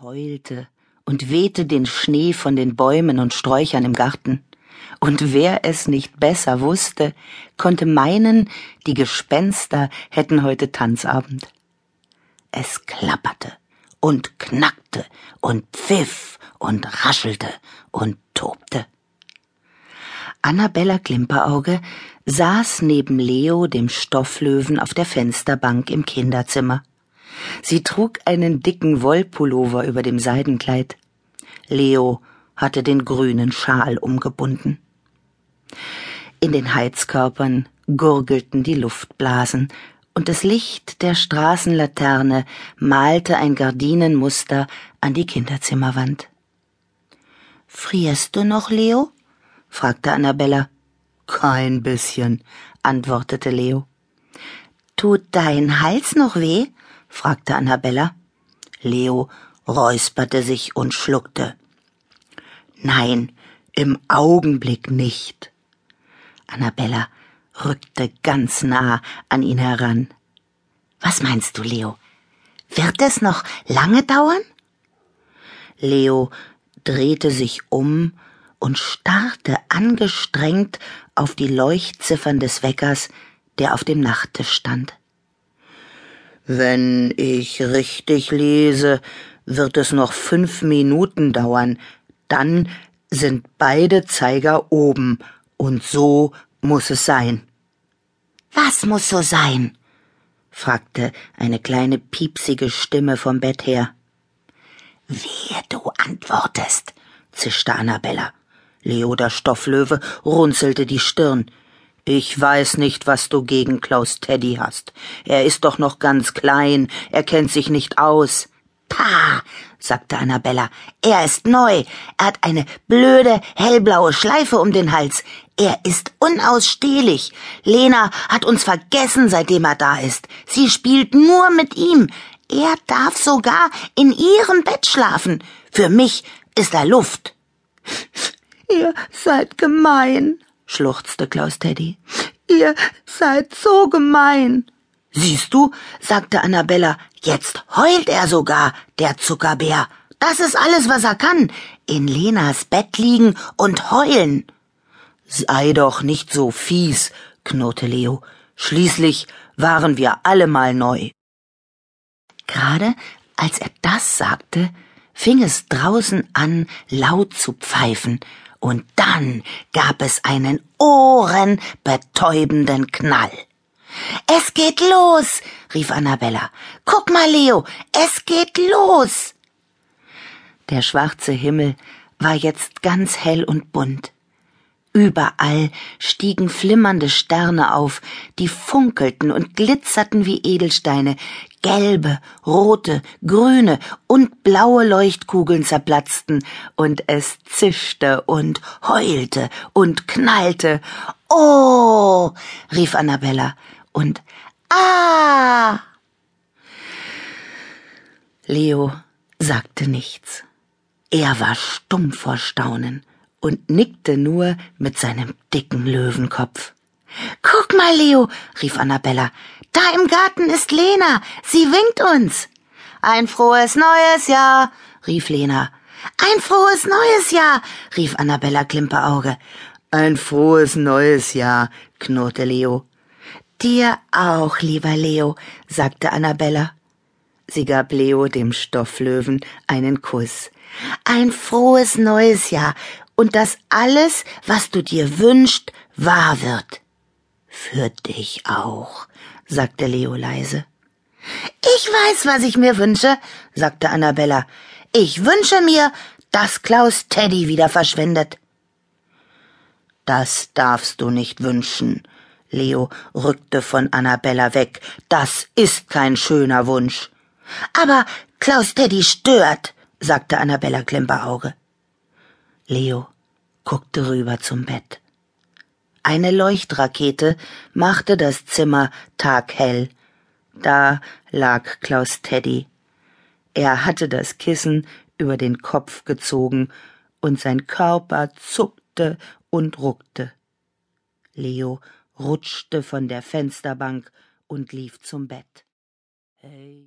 heulte und wehte den Schnee von den Bäumen und Sträuchern im Garten. Und wer es nicht besser wusste, konnte meinen, die Gespenster hätten heute Tanzabend. Es klapperte und knackte und pfiff und raschelte und tobte. Annabella Klimperauge saß neben Leo, dem Stofflöwen, auf der Fensterbank im Kinderzimmer. Sie trug einen dicken Wollpullover über dem Seidenkleid. Leo hatte den grünen Schal umgebunden. In den Heizkörpern gurgelten die Luftblasen, und das Licht der Straßenlaterne malte ein Gardinenmuster an die Kinderzimmerwand. Frierst du noch, Leo? fragte Annabella. Kein bisschen, antwortete Leo. Tut dein Hals noch weh? Fragte Annabella. Leo räusperte sich und schluckte. Nein, im Augenblick nicht. Annabella rückte ganz nah an ihn heran. Was meinst du, Leo? Wird es noch lange dauern? Leo drehte sich um und starrte angestrengt auf die Leuchtziffern des Weckers, der auf dem Nachttisch stand. Wenn ich richtig lese, wird es noch fünf Minuten dauern, dann sind beide Zeiger oben, und so muss es sein. Was muss so sein? fragte eine kleine piepsige Stimme vom Bett her. Wehe, du antwortest, zischte Annabella. Leo der Stofflöwe runzelte die Stirn. Ich weiß nicht, was du gegen Klaus Teddy hast. Er ist doch noch ganz klein, er kennt sich nicht aus. Pah, sagte Annabella, er ist neu. Er hat eine blöde, hellblaue Schleife um den Hals. Er ist unausstehlich. Lena hat uns vergessen, seitdem er da ist. Sie spielt nur mit ihm. Er darf sogar in ihrem Bett schlafen. Für mich ist er Luft. Ihr seid gemein, schluchzte Klaus Teddy. Ihr seid so gemein. Siehst du, sagte Annabella, jetzt heult er sogar, der Zuckerbär. Das ist alles, was er kann. In Lenas Bett liegen und heulen. Sei doch nicht so fies, knurrte Leo. Schließlich waren wir alle mal neu. Gerade als er das sagte, fing es draußen an, laut zu pfeifen, und dann gab es einen ohrenbetäubenden Knall. Es geht los, rief Annabella. Guck mal, Leo, es geht los. Der schwarze Himmel war jetzt ganz hell und bunt. Überall stiegen flimmernde Sterne auf, die funkelten und glitzerten wie Edelsteine, gelbe, rote, grüne und blaue Leuchtkugeln zerplatzten, und es zischte und heulte und knallte. Oh, rief Annabella, und Ah. Leo sagte nichts. Er war stumm vor Staunen und nickte nur mit seinem dicken Löwenkopf. Guck mal, Leo, rief Annabella. Da im Garten ist Lena. Sie winkt uns. Ein frohes neues Jahr, rief Lena. Ein frohes neues Jahr, rief Annabella Klimperauge. Ein frohes neues Jahr, knurrte Leo. Dir auch, lieber Leo, sagte Annabella. Sie gab Leo dem Stofflöwen einen Kuss. Ein frohes neues Jahr und dass alles, was du dir wünschst, wahr wird. Für dich auch, sagte Leo leise. Ich weiß, was ich mir wünsche, sagte Annabella. Ich wünsche mir, dass Klaus Teddy wieder verschwindet. Das darfst du nicht wünschen. Leo rückte von Annabella weg. Das ist kein schöner Wunsch. Aber Klaus Teddy stört, sagte Annabella Klimperauge. Leo guckte rüber zum Bett. Eine Leuchtrakete machte das Zimmer taghell. Da lag Klaus Teddy. Er hatte das Kissen über den Kopf gezogen und sein Körper zuckte und ruckte. Leo rutschte von der Fensterbank und lief zum Bett. Hey.